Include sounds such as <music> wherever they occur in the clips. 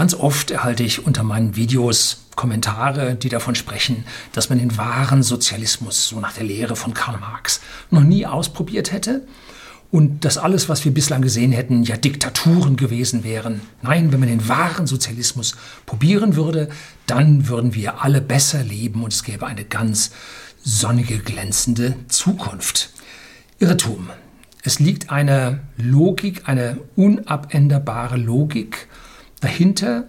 Ganz oft erhalte ich unter meinen Videos Kommentare, die davon sprechen, dass man den wahren Sozialismus, so nach der Lehre von Karl Marx, noch nie ausprobiert hätte und dass alles, was wir bislang gesehen hätten, ja Diktaturen gewesen wären. Nein, wenn man den wahren Sozialismus probieren würde, dann würden wir alle besser leben und es gäbe eine ganz sonnige, glänzende Zukunft. Irrtum. Es liegt eine Logik, eine unabänderbare Logik dahinter,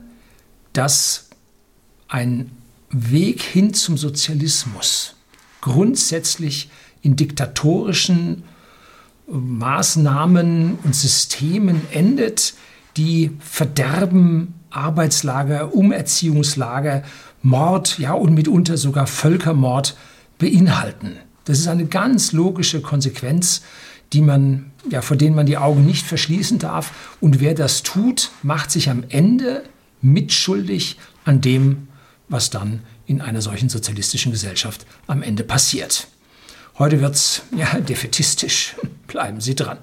dass ein Weg hin zum Sozialismus grundsätzlich in diktatorischen Maßnahmen und Systemen endet, die Verderben, Arbeitslager, Umerziehungslager, Mord, ja und mitunter sogar Völkermord beinhalten. Das ist eine ganz logische Konsequenz, die man, ja, vor denen man die Augen nicht verschließen darf. Und wer das tut, macht sich am Ende mitschuldig an dem, was dann in einer solchen sozialistischen Gesellschaft am Ende passiert. Heute wird es ja defetistisch. Bleiben Sie dran.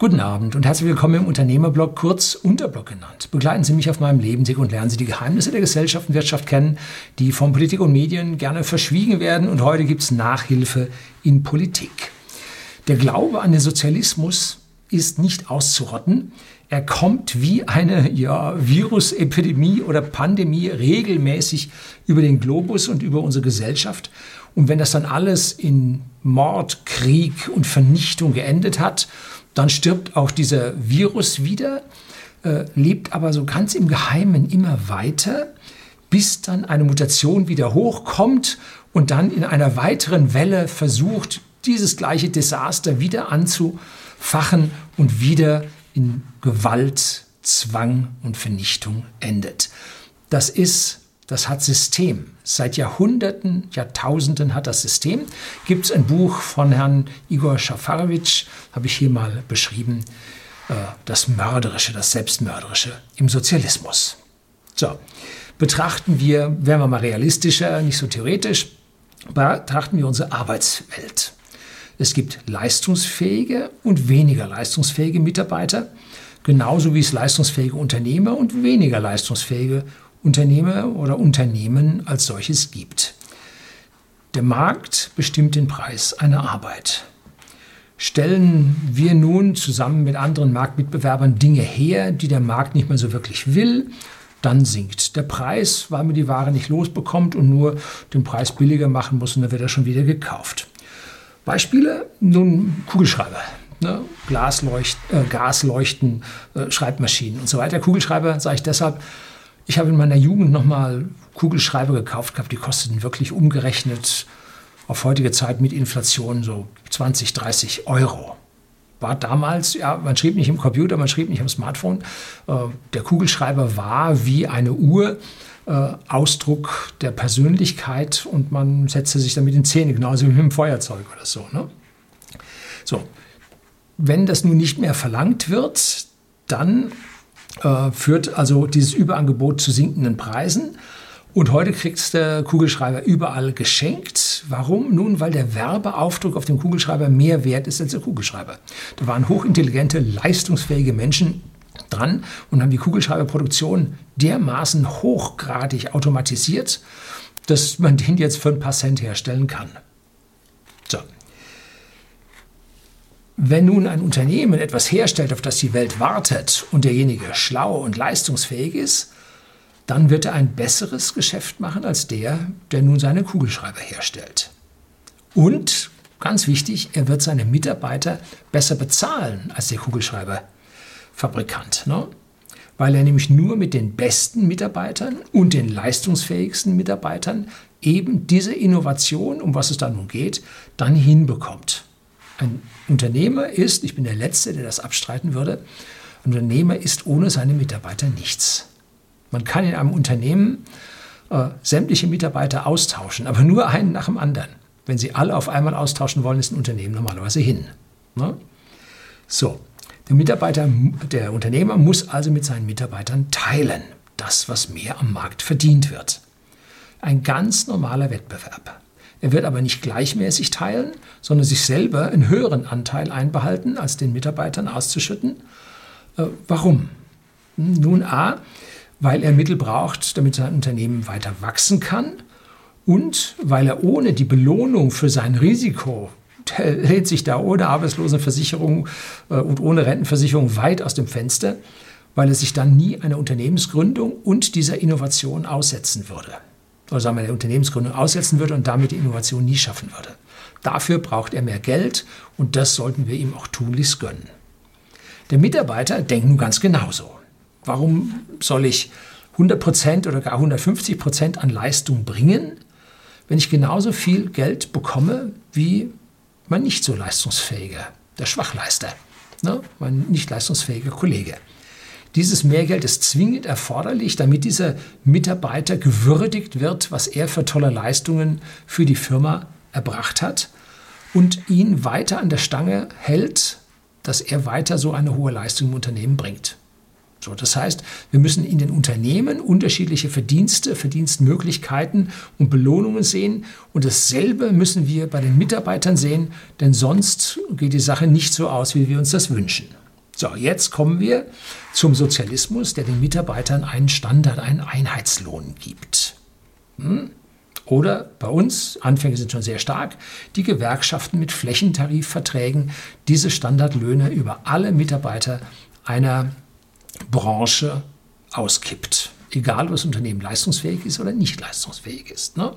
Guten Abend und herzlich willkommen im Unternehmerblog, kurz Unterblog genannt. Begleiten Sie mich auf meinem Lebensweg und lernen Sie die Geheimnisse der Gesellschaft und Wirtschaft kennen, die von Politik und Medien gerne verschwiegen werden. Und heute gibt es Nachhilfe in Politik. Der Glaube an den Sozialismus ist nicht auszurotten. Er kommt wie eine ja, Virusepidemie oder Pandemie regelmäßig über den Globus und über unsere Gesellschaft. Und wenn das dann alles in Mord, Krieg und Vernichtung geendet hat, dann stirbt auch dieser Virus wieder, äh, lebt aber so ganz im Geheimen immer weiter, bis dann eine Mutation wieder hochkommt und dann in einer weiteren Welle versucht, dieses gleiche Desaster wieder anzufachen und wieder in Gewalt, Zwang und Vernichtung endet. Das ist, das hat System. Seit Jahrhunderten, Jahrtausenden hat das System. Gibt es ein Buch von Herrn Igor Schafarowitsch, habe ich hier mal beschrieben, äh, das Mörderische, das Selbstmörderische im Sozialismus. So, betrachten wir, werden wir mal realistischer, nicht so theoretisch, betrachten wir unsere Arbeitswelt. Es gibt leistungsfähige und weniger leistungsfähige Mitarbeiter, genauso wie es leistungsfähige Unternehmer und weniger leistungsfähige Unternehmer oder Unternehmen als solches gibt. Der Markt bestimmt den Preis einer Arbeit. Stellen wir nun zusammen mit anderen Marktmitbewerbern Dinge her, die der Markt nicht mehr so wirklich will, dann sinkt der Preis, weil man die Ware nicht losbekommt und nur den Preis billiger machen muss und dann wird er schon wieder gekauft. Beispiele? Nun Kugelschreiber. Ne? Glasleucht, äh, Gasleuchten, äh, Schreibmaschinen und so weiter. Kugelschreiber sage ich deshalb, ich habe in meiner Jugend nochmal Kugelschreiber gekauft gehabt, die kosteten wirklich umgerechnet auf heutige Zeit mit Inflation so 20, 30 Euro. War damals, ja, man schrieb nicht im Computer, man schrieb nicht am Smartphone. Äh, der Kugelschreiber war wie eine Uhr äh, Ausdruck der Persönlichkeit und man setzte sich damit in Zähne, genauso wie mit dem Feuerzeug oder so. Ne? So, wenn das nun nicht mehr verlangt wird, dann äh, führt also dieses Überangebot zu sinkenden Preisen. Und heute kriegt der Kugelschreiber überall geschenkt. Warum? Nun, weil der Werbeaufdruck auf dem Kugelschreiber mehr wert ist als der Kugelschreiber. Da waren hochintelligente, leistungsfähige Menschen dran und haben die Kugelschreiberproduktion dermaßen hochgradig automatisiert, dass man den jetzt für ein paar Cent herstellen kann. So. Wenn nun ein Unternehmen etwas herstellt, auf das die Welt wartet und derjenige schlau und leistungsfähig ist, dann wird er ein besseres Geschäft machen als der, der nun seine Kugelschreiber herstellt. Und, ganz wichtig, er wird seine Mitarbeiter besser bezahlen als der Kugelschreiberfabrikant. Ne? Weil er nämlich nur mit den besten Mitarbeitern und den leistungsfähigsten Mitarbeitern eben diese Innovation, um was es da nun geht, dann hinbekommt. Ein Unternehmer ist, ich bin der Letzte, der das abstreiten würde, ein Unternehmer ist ohne seine Mitarbeiter nichts. Man kann in einem Unternehmen äh, sämtliche Mitarbeiter austauschen, aber nur einen nach dem anderen. Wenn Sie alle auf einmal austauschen wollen, ist ein Unternehmen normalerweise hin. Ne? So, der Mitarbeiter, der Unternehmer muss also mit seinen Mitarbeitern teilen, das, was mehr am Markt verdient wird. Ein ganz normaler Wettbewerb. Er wird aber nicht gleichmäßig teilen, sondern sich selber einen höheren Anteil einbehalten, als den Mitarbeitern auszuschütten. Äh, warum? Nun A, weil er Mittel braucht, damit sein Unternehmen weiter wachsen kann und weil er ohne die Belohnung für sein Risiko, der lädt sich da ohne Arbeitslosenversicherung äh, und ohne Rentenversicherung weit aus dem Fenster, weil er sich dann nie einer Unternehmensgründung und dieser Innovation aussetzen würde. Oder sagen wir, der Unternehmensgründung aussetzen würde und damit die Innovation nie schaffen würde. Dafür braucht er mehr Geld und das sollten wir ihm auch tunlichst gönnen. Der Mitarbeiter denkt nun ganz genauso. Warum soll ich 100% oder gar 150% an Leistung bringen, wenn ich genauso viel Geld bekomme wie mein nicht so leistungsfähiger, der Schwachleister, ne? mein nicht leistungsfähiger Kollege. Dieses Mehrgeld ist zwingend erforderlich, damit dieser Mitarbeiter gewürdigt wird, was er für tolle Leistungen für die Firma erbracht hat und ihn weiter an der Stange hält, dass er weiter so eine hohe Leistung im Unternehmen bringt. So, das heißt, wir müssen in den Unternehmen unterschiedliche Verdienste, Verdienstmöglichkeiten und Belohnungen sehen. Und dasselbe müssen wir bei den Mitarbeitern sehen, denn sonst geht die Sache nicht so aus, wie wir uns das wünschen. So, jetzt kommen wir zum Sozialismus, der den Mitarbeitern einen Standard, einen Einheitslohn gibt. Hm? Oder bei uns, Anfänge sind schon sehr stark, die Gewerkschaften mit Flächentarifverträgen diese Standardlöhne über alle Mitarbeiter einer Branche auskippt. Egal, ob das Unternehmen leistungsfähig ist oder nicht leistungsfähig ist. Ne?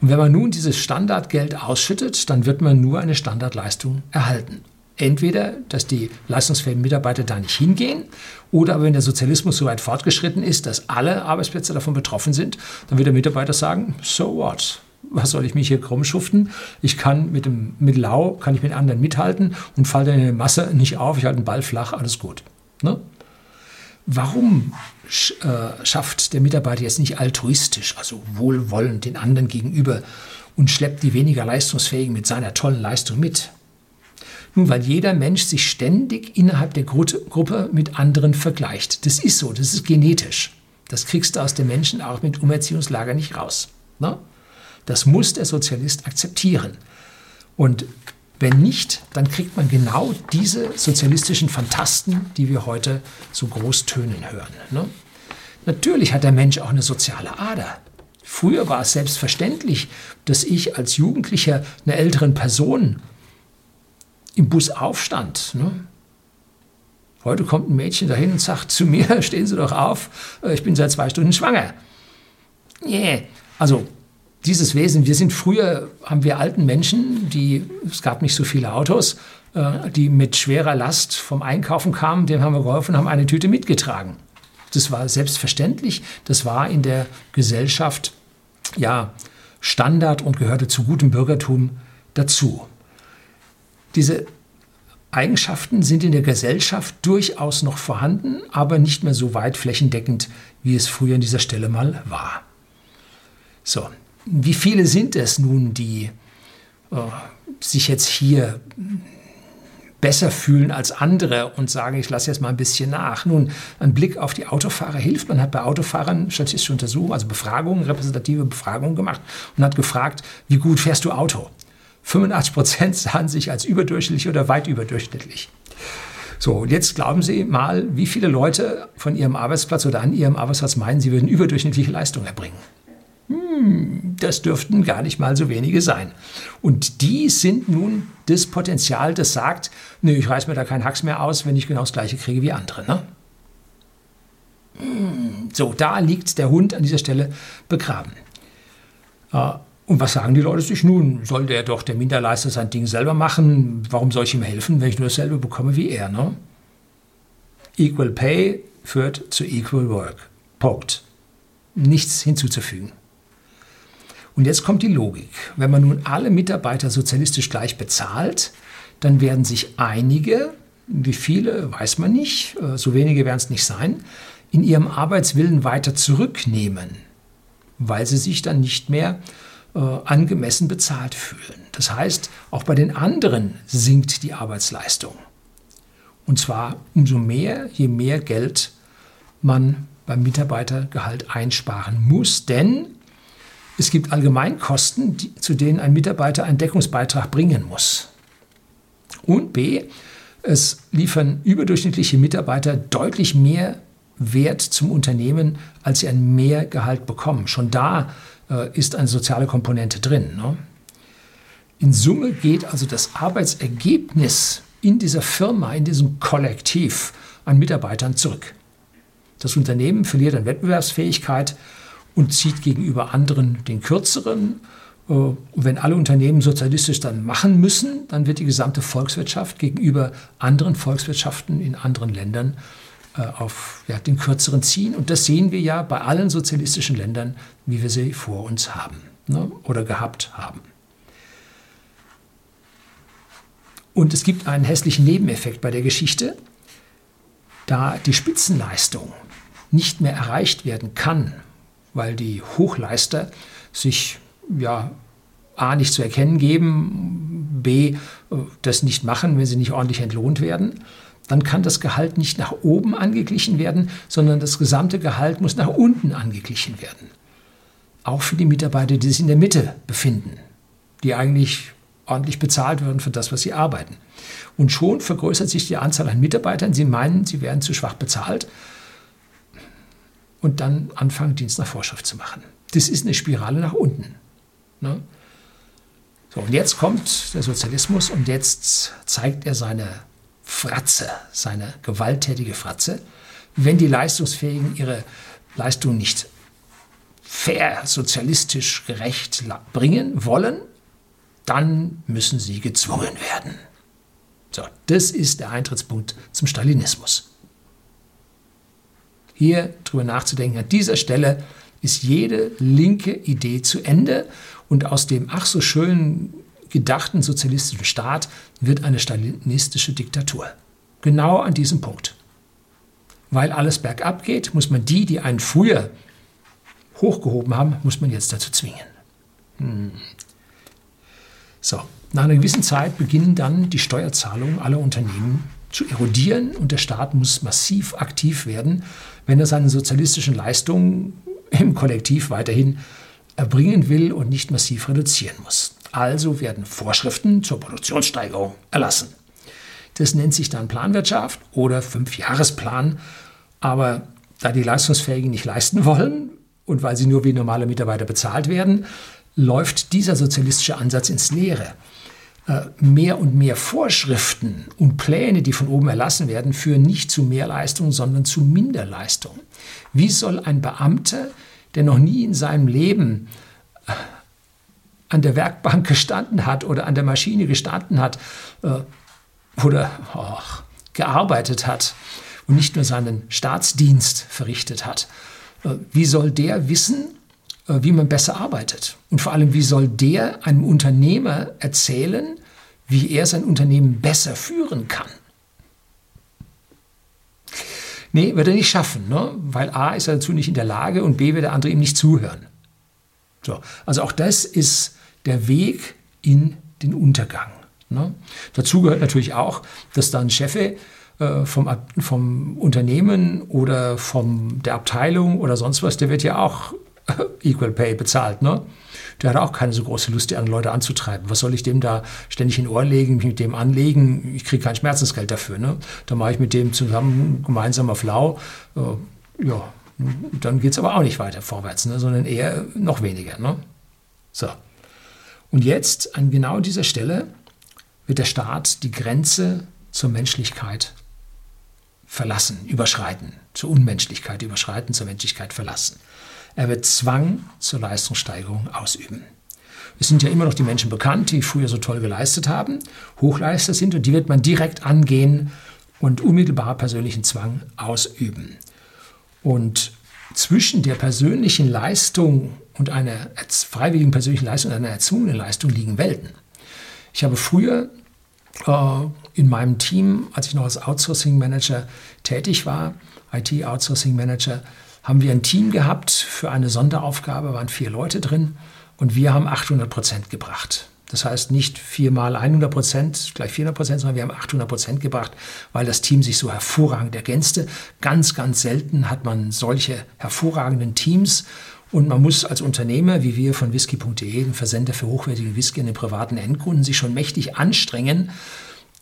Und wenn man nun dieses Standardgeld ausschüttet, dann wird man nur eine Standardleistung erhalten. Entweder, dass die leistungsfähigen Mitarbeiter da nicht hingehen, oder aber wenn der Sozialismus so weit fortgeschritten ist, dass alle Arbeitsplätze davon betroffen sind, dann wird der Mitarbeiter sagen, so what? Was soll ich mich hier krumm schuften? Ich kann mit dem mit Lau, kann ich mit anderen mithalten und falle in der Masse nicht auf, ich halte den Ball flach, alles gut. Ne? Warum äh, schafft der Mitarbeiter jetzt nicht altruistisch, also wohlwollend den anderen gegenüber und schleppt die weniger leistungsfähigen mit seiner tollen Leistung mit? Nun, weil jeder Mensch sich ständig innerhalb der Gru Gruppe mit anderen vergleicht. Das ist so, das ist genetisch. Das kriegst du aus den Menschen auch mit Umerziehungslager nicht raus. Ne? Das muss der Sozialist akzeptieren. Und wenn nicht, dann kriegt man genau diese sozialistischen Fantasten, die wir heute so groß tönen hören. Ne? Natürlich hat der Mensch auch eine soziale Ader. Früher war es selbstverständlich, dass ich als Jugendlicher einer älteren Person im Bus aufstand. Ne? Heute kommt ein Mädchen dahin und sagt zu mir, <laughs> stehen Sie doch auf, äh, ich bin seit zwei Stunden schwanger. Yeah. Also dieses Wesen, wir sind früher, haben wir alten Menschen, die, es gab nicht so viele Autos, äh, die mit schwerer Last vom Einkaufen kamen, dem haben wir geholfen, haben eine Tüte mitgetragen. Das war selbstverständlich, das war in der Gesellschaft ja Standard und gehörte zu gutem Bürgertum dazu. Diese Eigenschaften sind in der Gesellschaft durchaus noch vorhanden, aber nicht mehr so weit flächendeckend, wie es früher an dieser Stelle mal war. So, wie viele sind es nun, die äh, sich jetzt hier besser fühlen als andere und sagen, ich lasse jetzt mal ein bisschen nach. Nun, ein Blick auf die Autofahrer hilft. Man hat bei Autofahrern statistische Untersuchungen, also Befragungen, repräsentative Befragungen gemacht und hat gefragt, wie gut fährst du Auto? 85 Prozent sahen sich als überdurchschnittlich oder weit überdurchschnittlich. So, und jetzt glauben Sie mal, wie viele Leute von Ihrem Arbeitsplatz oder an Ihrem Arbeitsplatz meinen, sie würden überdurchschnittliche Leistung erbringen hm, das dürften gar nicht mal so wenige sein. Und die sind nun das Potenzial, das sagt, nee, ich reiß mir da keinen Hacks mehr aus, wenn ich genau das Gleiche kriege wie andere. Ne? Hm, so, da liegt der Hund an dieser Stelle begraben. Äh, und was sagen die Leute sich nun? Soll der doch der Minderleister sein Ding selber machen? Warum soll ich ihm helfen, wenn ich nur dasselbe bekomme wie er? Ne? Equal Pay führt zu Equal Work. Punkt. Nichts hinzuzufügen. Und jetzt kommt die Logik. Wenn man nun alle Mitarbeiter sozialistisch gleich bezahlt, dann werden sich einige, wie viele weiß man nicht, äh, so wenige werden es nicht sein, in ihrem Arbeitswillen weiter zurücknehmen, weil sie sich dann nicht mehr äh, angemessen bezahlt fühlen. Das heißt, auch bei den anderen sinkt die Arbeitsleistung. Und zwar umso mehr, je mehr Geld man beim Mitarbeitergehalt einsparen muss, denn Es gibt Allgemeinkosten, die, zu denen ein Mitarbeiter einen Deckungsbeitrag bringen muss. Und B, es liefern überdurchschnittliche Mitarbeiter deutlich mehr Wert zum Unternehmen, als sie ein Mehrgehalt bekommen. Schon da ist eine soziale Komponente drin. Ne? In Summe geht also das Arbeitsergebnis in dieser Firma, in diesem Kollektiv an Mitarbeitern zurück. Das Unternehmen verliert an Wettbewerbsfähigkeit und zieht gegenüber anderen den kürzeren. Äh, und wenn alle Unternehmen sozialistisch dann machen müssen, dann wird die gesamte Volkswirtschaft gegenüber anderen Volkswirtschaften in anderen Ländern äh, auf ja, den kürzeren ziehen. Und das sehen wir ja bei allen sozialistischen Ländern, wie wir sie vor uns haben ne, oder gehabt haben. Und es gibt einen hässlichen Nebeneffekt bei der Geschichte, da die Spitzenleistung nicht mehr erreicht werden kann, weil die Hochleister sich ja A nicht zu erkennen geben, B äh, das nicht machen, wenn sie nicht ordentlich entlohnt werden, dann kann das Gehalt nicht nach oben angeglichen werden, sondern das gesamte Gehalt muss nach unten angeglichen werden. Auch für die Mitarbeiter, die sich in der Mitte befinden, die eigentlich ordentlich bezahlt werden für das, was sie arbeiten. Und schon vergrößert sich die Anzahl an Mitarbeitern. Sie meinen, sie werden zu schwach bezahlt und dann anfangen, Dienst nach Vorschrift zu machen. Das ist eine Spirale nach unten. Ne? So, und jetzt kommt der Sozialismus und jetzt zeigt er seine Fratze, seine gewalttätige Fratze. Wenn die Leistungsfähigen ihre Leistung nicht fair, sozialistisch gerecht bringen wollen, dann müssen sie gezwungen werden. So, das ist der Eintrittspunkt zum Stalinismus. Hier drüber nachzudenken, an dieser Stelle ist jede linke Idee zu Ende und aus dem ach so schönen gedachten sozialistischen Staat wird eine stalinistische Diktatur. Genau an diesem Punkt. Weil alles bergab geht, muss man die, die einen früher hochgehoben haben, muss man jetzt dazu zwingen. Hm. So, nach einer gewissen Zeit beginnen dann die Steuerzahlungen aller Unternehmen zu erodieren und der Staat muss massiv aktiv werden, wenn er seine sozialistischen Leistungen im Kollektiv weiterhin erbringen will und nicht massiv reduzieren muss. Also werden Vorschriften zur Produktionssteigerung erlassen. Das nennt sich dann Planwirtschaft oder Fünfjahresplan. Aber da die Leistungsfähigen nicht leisten wollen und weil sie nur wie normale Mitarbeiter bezahlt werden, läuft dieser sozialistische Ansatz ins Leere. Äh, mehr und mehr Vorschriften und Pläne, die von oben erlassen werden, führen nicht zu Mehrleistung, sondern zu Minderleistung. Wie soll ein Beamter, der noch nie in seinem Leben an der Werkbank gestanden hat oder an der Maschine gestanden hat äh, oder oh, gearbeitet hat und nicht nur seinen Staatsdienst verrichtet hat, wie soll der wissen, äh, wie man besser arbeitet. Und vor allem, wie soll der einem Unternehmer erzählen, wie er sein Unternehmen besser führen kann? Nee, wird er nicht schaffen, ne? weil A ist er dazu nicht in der Lage und B wird der andere ihm nicht zuhören. So, also auch das ist der Weg in den Untergang. Ne? Dazu gehört natürlich auch, dass dann Chefe äh, vom, vom Unternehmen oder von der Abteilung oder sonst was, der wird ja auch Equal Pay bezahlt, ne? Der hat auch keine so große Lust, die anderen Leute anzutreiben. Was soll ich dem da ständig in Ohr legen, mich mit dem anlegen? Ich kriege kein Schmerzensgeld dafür. Ne? Da mache ich mit dem zusammen gemeinsam auf Lau. Äh, ja, dann geht es aber auch nicht weiter vorwärts, ne? sondern eher noch weniger. Ne? So. Und jetzt, an genau dieser Stelle, wird der Staat die Grenze zur Menschlichkeit verlassen, überschreiten, zur Unmenschlichkeit überschreiten, zur Menschlichkeit verlassen. Er wird Zwang zur Leistungssteigerung ausüben. Es sind ja immer noch die Menschen bekannt, die früher so toll geleistet haben, Hochleister sind und die wird man direkt angehen und unmittelbar persönlichen Zwang ausüben. Und zwischen der persönlichen Leistung und einer freiwilligen persönlichen Leistung und einer erzwungenen Leistung liegen Welten. Ich habe früher äh, in meinem Team, als ich noch als Outsourcing Manager tätig war, IT Outsourcing Manager, haben wir ein Team gehabt für eine Sonderaufgabe, waren vier Leute drin und wir haben 800 Prozent gebracht. Das heißt nicht viermal 100 Prozent, gleich 400 Prozent, sondern wir haben 800 Prozent gebracht, weil das Team sich so hervorragend ergänzte. Ganz, ganz selten hat man solche hervorragenden Teams Und man muss als Unternehmer, wie wir von whisky.de, ein Versender für hochwertige Whisky an den privaten Endkunden, sich schon mächtig anstrengen,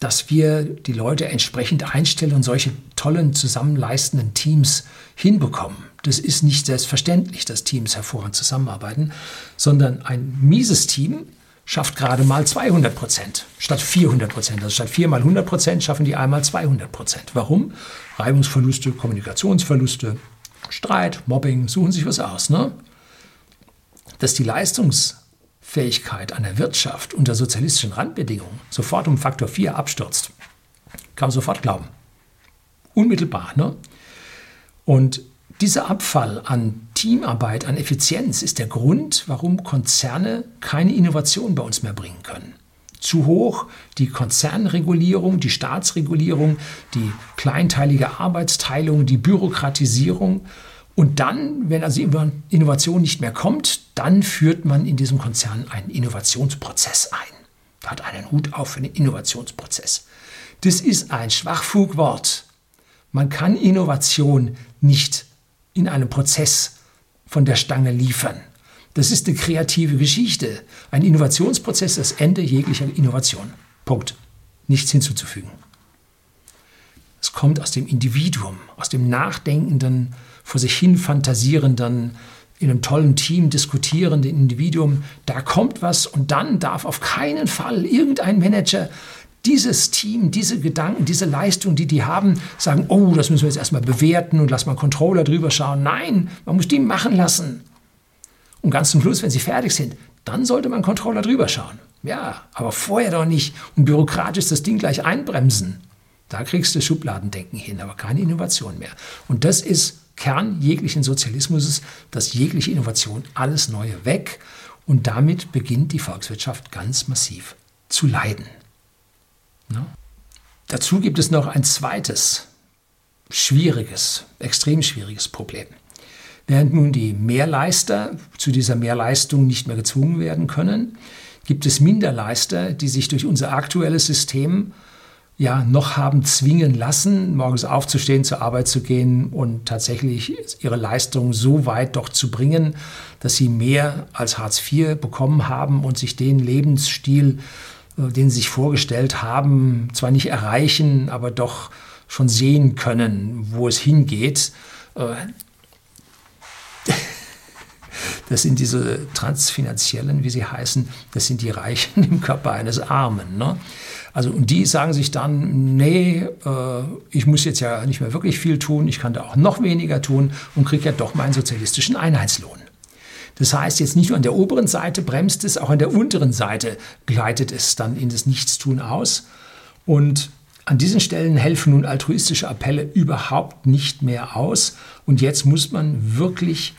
dass wir die Leute entsprechend einstellen und solche tollen zusammenleistenden Teams hinbekommen. Das ist nicht selbstverständlich, dass Teams hervorragend zusammenarbeiten, sondern ein mieses Team schafft gerade mal 200 Prozent statt 400 Prozent. Also statt 4 mal 100 Prozent schaffen die einmal 200 Prozent. Warum? Reibungsverluste, Kommunikationsverluste, Streit, Mobbing, suchen sich was aus. Ne? Dass die Leistungs- Fähigkeit einer Wirtschaft unter sozialistischen Randbedingungen sofort um Faktor 4 abstürzt, kann man sofort glauben. Unmittelbar. Ne? Und dieser Abfall an Teamarbeit, an Effizienz ist der Grund, warum Konzerne keine Innovation bei uns mehr bringen können. Zu hoch die Konzernregulierung, die Staatsregulierung, die kleinteilige Arbeitsteilung, die Bürokratisierung und dann, wenn also Innovation nicht mehr kommt, dann führt man in diesem Konzern einen Innovationsprozess ein. Da hat einen Hut auf für den Innovationsprozess. Das ist ein Schwachfugwort. Man kann Innovation nicht in einem Prozess von der Stange liefern. Das ist eine kreative Geschichte. Ein Innovationsprozess das Ende jeglicher Innovation. Punkt. Nichts hinzuzufügen. Es kommt aus dem Individuum, aus dem nachdenkenden, vor sich hin fantasierenden, in einem tollen Team diskutierenden Individuum. Da kommt was und dann darf auf keinen Fall irgendein Manager dieses Team, diese Gedanken, diese Leistung, die die haben, sagen, oh, das müssen wir jetzt erstmal bewerten und lass mal Controller drüber schauen. Nein, man muss die machen lassen. Und ganz zum Schluss, wenn sie fertig sind, dann sollte man Controller drüber schauen. Ja, aber vorher doch nicht und bürokratisch das Ding gleich einbremsen. Da kriegst du Schubladendenken hin, aber keine Innovation mehr. Und das ist Kern jeglichen Sozialismus, dass jegliche Innovation, alles Neue weg. Und damit beginnt die Volkswirtschaft ganz massiv zu leiden. Ja? Dazu gibt es noch ein zweites schwieriges, extrem schwieriges Problem. Während nun die Mehrleister zu dieser Mehrleistung nicht mehr gezwungen werden können, gibt es Minderleister, die sich durch unser aktuelles System ja noch haben zwingen lassen, morgens aufzustehen, zur Arbeit zu gehen und tatsächlich ihre Leistung so weit doch zu bringen, dass sie mehr als Hartz IV bekommen haben und sich den Lebensstil, den sie sich vorgestellt haben, zwar nicht erreichen, aber doch schon sehen können, wo es hingeht. Äh, <laughs> das sind diese transfinanziellen, wie sie heißen, das sind die Reichen <laughs> im Körper eines Armen. Ne? Also und die sagen sich dann, nee, äh, ich muss jetzt ja nicht mehr wirklich viel tun, ich kann da auch noch weniger tun und kriege ja doch meinen sozialistischen Einheitslohn. Das heißt, jetzt nicht nur an der oberen Seite bremst es, auch an der unteren Seite gleitet es dann in das Nichtstun aus. Und an diesen Stellen helfen nun altruistische Appelle überhaupt nicht mehr aus. Und jetzt muss man wirklich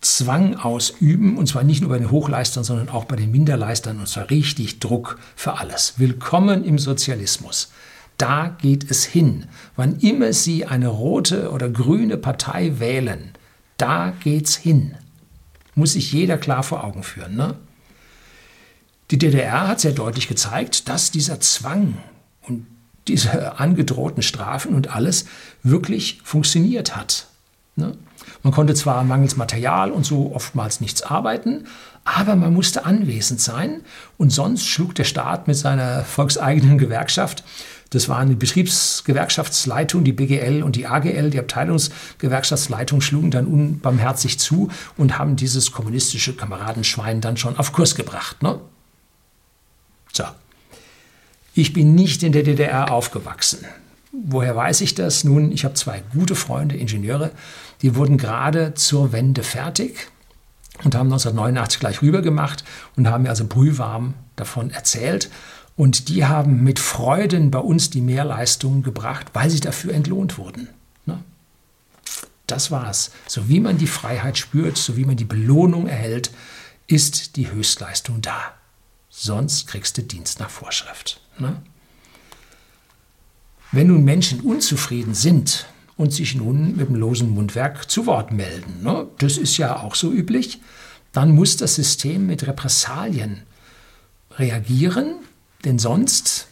Zwang ausüben, und zwar nicht nur bei den Hochleistern, sondern auch bei den Minderleistern, und zwar richtig Druck für alles. Willkommen im Sozialismus. Da geht es hin. Wann immer Sie eine rote oder grüne Partei wählen, da geht's hin. Muss sich jeder klar vor Augen führen. Ne? Die DDR hat sehr deutlich gezeigt, dass dieser Zwang und diese angedrohten Strafen und alles wirklich funktioniert hat. Ne? Man konnte zwar mangels Material und so oftmals nichts arbeiten, aber man musste anwesend sein und sonst schlug der Staat mit seiner volkseigenen Gewerkschaft das waren die Betriebsgewerkschaftsleitung, die BGL und die AGL, die Abteilungsgewerkschaftsleitung schlugen dann unbarmherzig zu und haben dieses kommunistische Kameradenschwein dann schon auf Kurs gebracht. Ne? So. Ich bin nicht in der DDR aufgewachsen. Woher weiß ich das? Nun, ich habe zwei gute Freunde, Ingenieure, die wurden gerade zur Wende fertig und haben 1989 gleich rüber gemacht und haben mir also brühwarm davon erzählt. Und die haben mit Freuden bei uns die Mehrleistungen gebracht, weil sie dafür entlohnt wurden. Ne? Das war's. So wie man die Freiheit spürt, so wie man die Belohnung erhält, ist die Höchstleistung da. Sonst kriegst du Dienst nach Vorschrift. Ne? Wenn nun Menschen unzufrieden sind und sich nun mit dem losen Mundwerk zu Wort melden, ne, das ist ja auch so üblich, dann muss das System mit Repressalien reagieren, denn sonst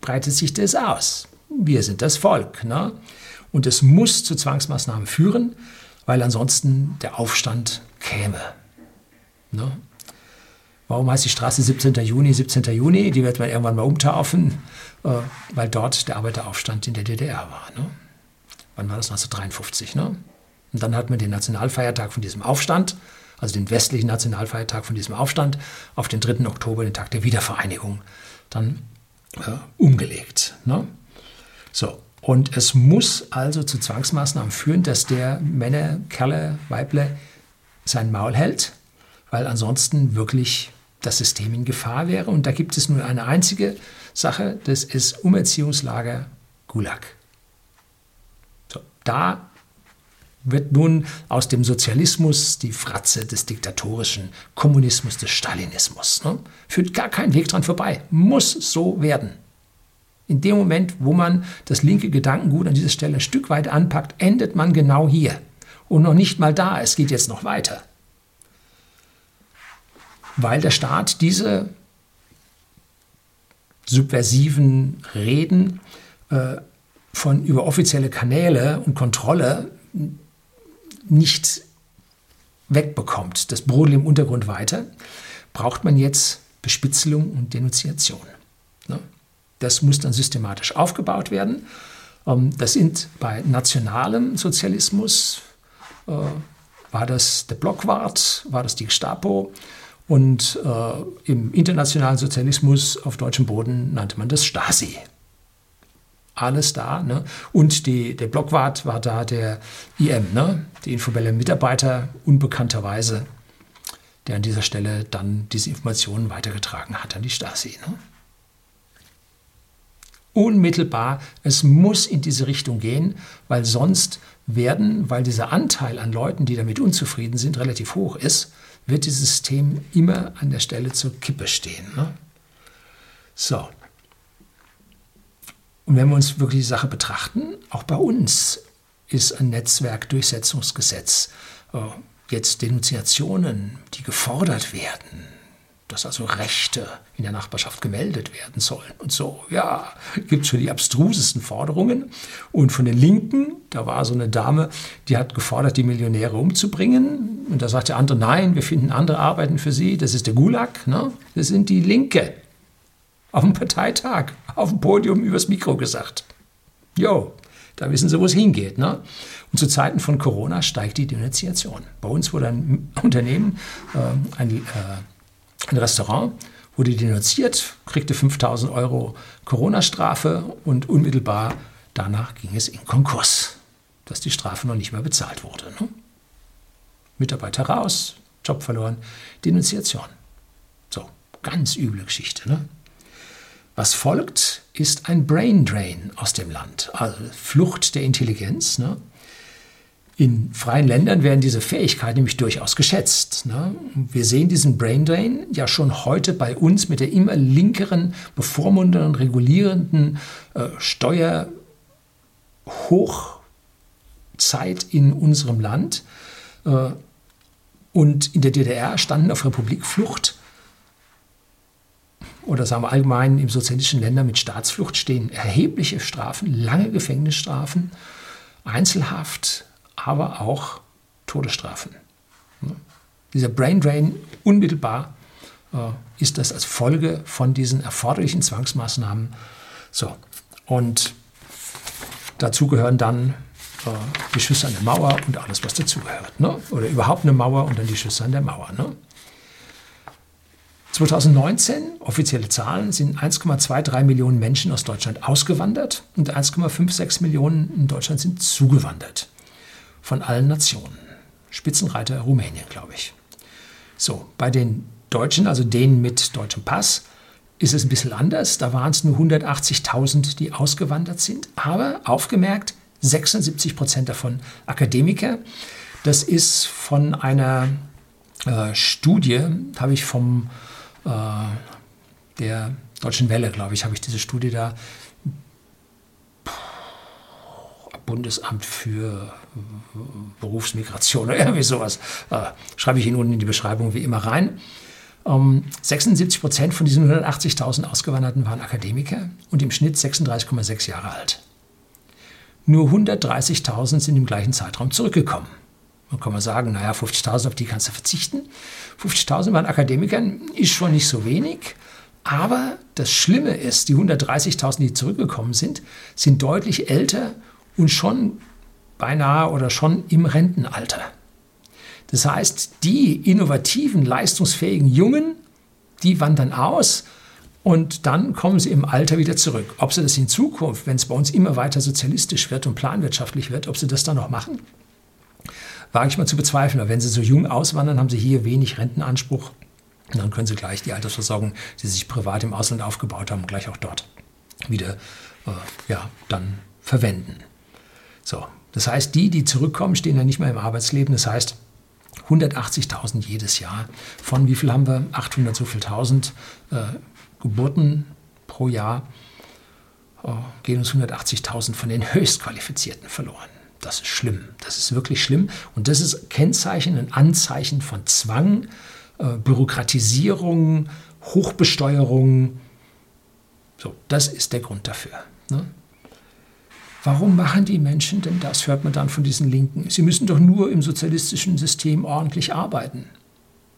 breitet sich das aus. Wir sind das Volk. Ne? Und es muss zu Zwangsmaßnahmen führen, weil ansonsten der Aufstand käme. Ne? Warum heißt die Straße 17. Juni 17. Juni? Die wird man irgendwann mal umtaufen, äh, weil dort der Arbeiteraufstand in der DDR war. Ne? Wann war das? 1953. Ne? Und dann hat man den Nationalfeiertag von diesem Aufstand, also den westlichen Nationalfeiertag von diesem Aufstand, auf den 3. Oktober, den Tag der Wiedervereinigung, dann äh, umgelegt. Ne? So, und es muss also zu Zwangsmaßnahmen führen, dass der Männer, Kerle, Weible sein Maul hält, weil ansonsten wirklich das System in Gefahr wäre. Und da gibt es nur eine einzige Sache, das ist Umerziehungslager Gulag. So, da wird nun aus dem Sozialismus die Fratze des diktatorischen Kommunismus, des Stalinismus. Ne? Führt gar kein Weg dran vorbei. Muss so werden. In dem Moment, wo man das linke Gedankengut an dieser Stelle ein Stück weit anpackt, endet man genau hier. Und noch nicht mal da, es geht jetzt noch weiter. Weil der Staat diese subversiven Reden äh, von über offizielle Kanäle und Kontrolle nicht wegbekommt, das brodelt im Untergrund weiter, braucht man jetzt Bespitzelung und Denunziation. Ne? Das muss dann systematisch aufgebaut werden. Ähm, das sind bei nationalem Sozialismus, äh, war das der Blockwart, war das die Gestapo und äh, im internationalen Sozialismus auf deutschem Boden nannte man das Stasi alles da. Ne? Und die, der Blockwart war da der IM, ne? die informelle Mitarbeiter, unbekannterweise, der an dieser Stelle dann diese Informationen weitergetragen hat an die Stasi. Ne? Unmittelbar, es muss in diese Richtung gehen, weil sonst werden, weil dieser Anteil an Leuten, die damit unzufrieden sind, relativ hoch ist, wird dieses System immer an der Stelle zur Kippe stehen. Ne? So, und wenn wir uns wirklich die Sache betrachten, auch bei uns ist ein Netzwerkdurchsetzungsgesetz äh, jetzt Denunziationen, die gefordert werden, dass also Rechte in der Nachbarschaft gemeldet werden sollen und so. Ja, gibt schon die abstrusesten Forderungen. Und von den Linken, da war so eine Dame, die hat gefordert, die Millionäre umzubringen. Und da sagt der andere, nein, wir finden andere Arbeiten für sie. Das ist der Gulag. Ne? Das sind die Linke auf dem Parteitag, auf dem Podium übers Mikro gesagt. Jo, da wissen sie, wo es hingeht. Ne? Und zu Zeiten von Corona steigt die Denunziation. Bei uns wurde ein Unternehmen, äh, ein, äh, ein Restaurant, wurde denunziert, kriegte 5000 Euro Corona-Strafe und unmittelbar danach ging es in Konkurs, dass die Strafe noch nicht mehr bezahlt wurde. Ne? Mitarbeiter raus, Job verloren, Denunziation. So, ganz üble Geschichte. Ne? Was folgt, ist ein Brain Drain aus dem Land, also Flucht der Intelligenz. Ne? In freien Ländern werden diese Fähigkeiten nämlich durchaus geschätzt. Ne? Wir sehen diesen Brain Drain ja schon heute bei uns mit der immer linkeren, bevormundenden, regulierenden äh, Steuerhochzeit in unserem Land. Äh, und in der DDR standen auf Republikflucht oder sagen wir allgemein im sozialistischen Ländern mit Staatsflucht stehen erhebliche Strafen, lange Gefängnisstrafen, Einzelhaft, aber auch Todesstrafen. Dieser Brain Drain unmittelbar äh, ist das als Folge von diesen erforderlichen Zwangsmaßnahmen. So, und dazu gehören dann äh, die Schüsse an der Mauer und alles, was dazugehört. Ne? Oder überhaupt eine Mauer und dann die Schüsse an der Mauer. Ne? 2019, offizielle Zahlen, sind 1,23 Millionen Menschen aus Deutschland ausgewandert und 1,56 Millionen in Deutschland sind zugewandert. Von allen Nationen. Spitzenreiter Rumänien, glaube ich. So, bei den Deutschen, also denen mit deutschem Pass, ist es ein bisschen anders. Da waren es nur 180.000, die ausgewandert sind. Aber aufgemerkt, 76 Prozent davon Akademiker. Das ist von einer äh, Studie, habe ich vom äh, der Deutschen Welle, glaube ich, habe ich diese Studie da. Bundesamt für Berufsmigration oder irgendwie sowas. Äh, schreibe ich Ihnen unten in die Beschreibung wie immer rein. Ähm, 76 Prozent von diesen 180.000 Ausgewanderten waren Akademiker und im Schnitt 36,6 Jahre alt. Nur 130.000 sind im gleichen Zeitraum zurückgekommen. Dann kann man sagen, naja, 50.000, auf die kannst du verzichten. 50.000 bei Akademikern ist schon nicht so wenig. Aber das Schlimme ist, die 130.000, die zurückgekommen sind, sind deutlich älter und schon beinahe oder schon im Rentenalter. Das heißt, die innovativen, leistungsfähigen Jungen, die wandern aus und dann kommen sie im Alter wieder zurück. Ob sie das in Zukunft, wenn es bei uns immer weiter sozialistisch wird und planwirtschaftlich wird, ob sie das dann noch machen, wage ich mal zu bezweifeln. Aber wenn sie so jung auswandern, haben sie hier wenig Rentenanspruch. Und dann können sie gleich die Altersversorgung, die sie sich privat im Ausland aufgebaut haben, gleich auch dort wieder äh, ja, dann verwenden. So, das heißt, die, die zurückkommen, stehen dann nicht mehr im Arbeitsleben. Das heißt, 180.000 jedes Jahr. Von wie viel haben wir? 800 so viel 1000 äh, Geburten pro Jahr. Äh, gehen uns 180.000 von den <laughs> Höchstqualifizierten verloren. Das ist schlimm. Das ist wirklich schlimm. Und das ist Kennzeichen, ein Anzeichen von Zwang, äh, Bürokratisierung, Hochbesteuerung. So, das ist der Grund dafür. Ne? Warum machen die Menschen denn das, hört man dann von diesen Linken. Sie müssen doch nur im sozialistischen System ordentlich arbeiten.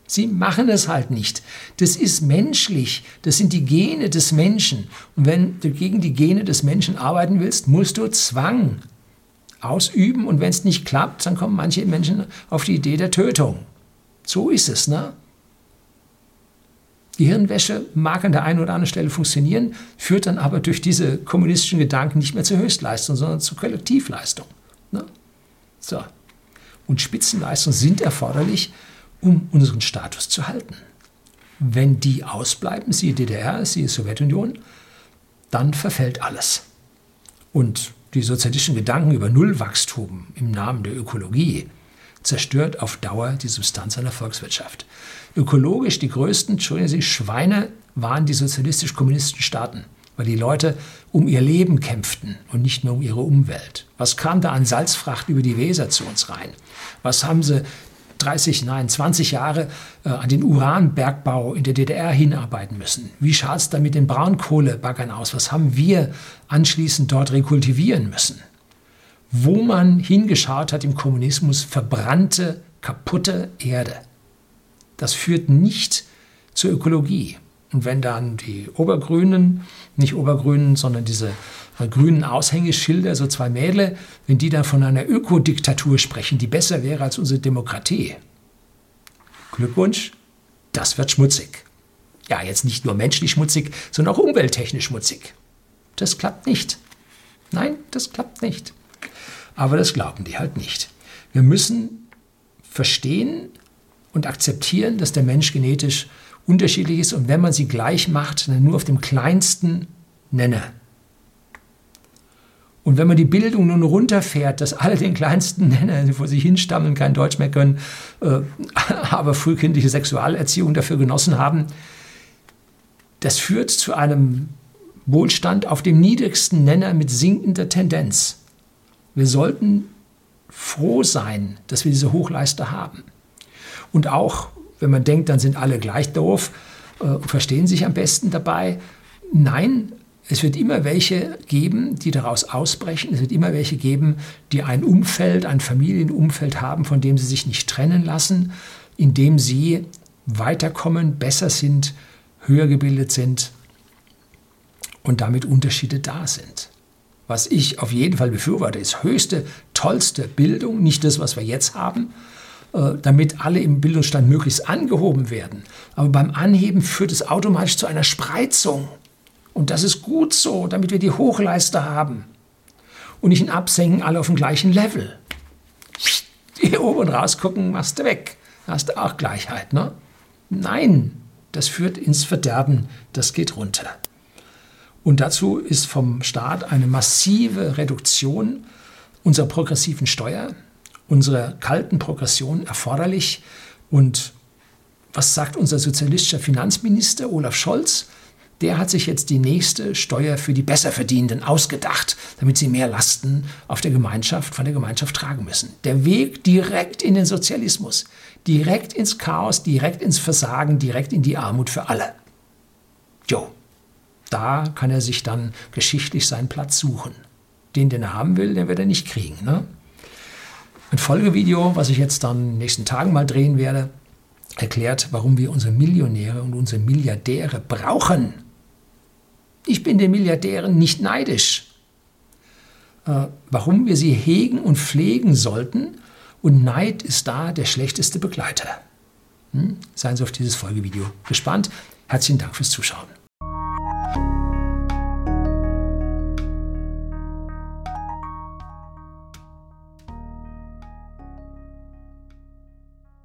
Sie machen es halt nicht. Das ist menschlich. Das sind die Gene des Menschen. Und wenn du gegen die Gene des Menschen arbeiten willst, musst du Zwang ausüben. Und wenn es nicht klappt, dann kommen manche Menschen auf die Idee der Tötung. So ist es, ne? Gehirnwäsche mag an der einen oder anderen Stelle funktionieren, führt dann aber durch diese kommunistischen Gedanken nicht mehr zur Höchstleistung, sondern zur Kollektivleistung. Ne? So. Und Spitzenleistungen sind erforderlich, um unseren Status zu halten. Wenn die ausbleiben, siehe DDR, siehe Sowjetunion, dann verfällt alles. Und die sozialistischen Gedanken über Nullwachstum im Namen der Ökologie zerstört auf Dauer die Substanz einer Volkswirtschaft. Ökologisch die größten, Sie, Schweine waren die sozialistisch-kommunistischen Staaten, weil die Leute um ihr Leben kämpften und nicht nur um ihre Umwelt. Was kam da an Salzfracht über die Weser zu uns rein? Was haben sie 30, nein, 20 Jahre äh, an den Uranbergbau in der DDR hinarbeiten müssen. Wie schaut es da mit den Braunkohlebaggern aus? Was haben wir anschließend dort rekultivieren müssen? wo man hingeschaut hat im Kommunismus, verbrannte, kaputte Erde. Das führt nicht zur Ökologie. Und wenn dann die Obergrünen, nicht Obergrünen, sondern diese grünen Aushängeschilder, so zwei Mädel, wenn die dann von einer Ökodiktatur sprechen, die besser wäre als unsere Demokratie. Glückwunsch, das wird schmutzig. Ja, jetzt nicht nur menschlich schmutzig, sondern auch umwelttechnisch schmutzig. Das klappt nicht. Nein, das klappt nicht. Aber das glauben die halt nicht. Wir müssen verstehen und akzeptieren, dass der Mensch genetisch unterschiedlich ist und wenn man sie gleich macht, dann nur auf dem kleinsten Nenner. Und wenn man die Bildung nun runterfährt, dass alle den kleinsten Nenner <laughs> vor sich hinstammeln, kein Deutsch mehr können, äh, <laughs> aber frühkindliche Sexualerziehung dafür genossen haben, das führt zu einem Wohlstand auf dem niedrigsten Nenner mit sinkender Tendenz. Wir sollten froh sein, dass wir diese Hochleister haben. Und auch, wenn man denkt, dann sind alle gleich doof äh, und verstehen sich am besten dabei. Nein, es wird immer welche geben, die daraus ausbrechen. Es wird immer welche geben, die ein Umfeld, ein Familienumfeld haben, von dem sie sich nicht trennen lassen, in dem sie weiterkommen, besser sind, höher gebildet sind und damit Unterschiede da sind. Was ich auf jeden Fall befürworte, ist höchste, tollste Bildung, nicht das, was wir jetzt haben, äh, damit alle im Bildungsstand möglichst angehoben werden. Aber beim Anheben führt es automatisch zu einer Spreizung. Und das ist gut so, damit wir die Hochleister haben. Und nicht ein Absenken alle auf dem gleichen Level. Hier oben rausgucken, machst du weg. Hast du auch Gleichheit, ne? Nein, das führt ins Verderben, das geht runter. Und dazu ist vom Staat eine massive Reduktion unserer progressiven Steuer, unserer kalten Progression erforderlich. Und was sagt unser sozialistischer Finanzminister Olaf Scholz? Der hat sich jetzt die nächste Steuer für die Besserverdienenden ausgedacht, damit sie mehr Lasten auf der Gemeinschaft, von der Gemeinschaft tragen müssen. Der Weg direkt in den Sozialismus, direkt ins Chaos, direkt ins Versagen, direkt in die Armut für alle. Jo, da kann er sich dann geschichtlich seinen Platz suchen. Den, den er haben will, den wird er nicht kriegen. Ne? Ein Folgevideo, was ich jetzt dann in den nächsten Tagen mal drehen werde, erklärt, warum wir unsere Millionäre und unsere Milliardäre brauchen. Ich bin den Milliardären nicht neidisch. Äh, warum wir sie hegen und pflegen sollten und Neid ist da der schlechteste Begleiter. Hm? Seien Sie auf dieses Folgevideo gespannt. Herzlichen Dank fürs Zuschauen.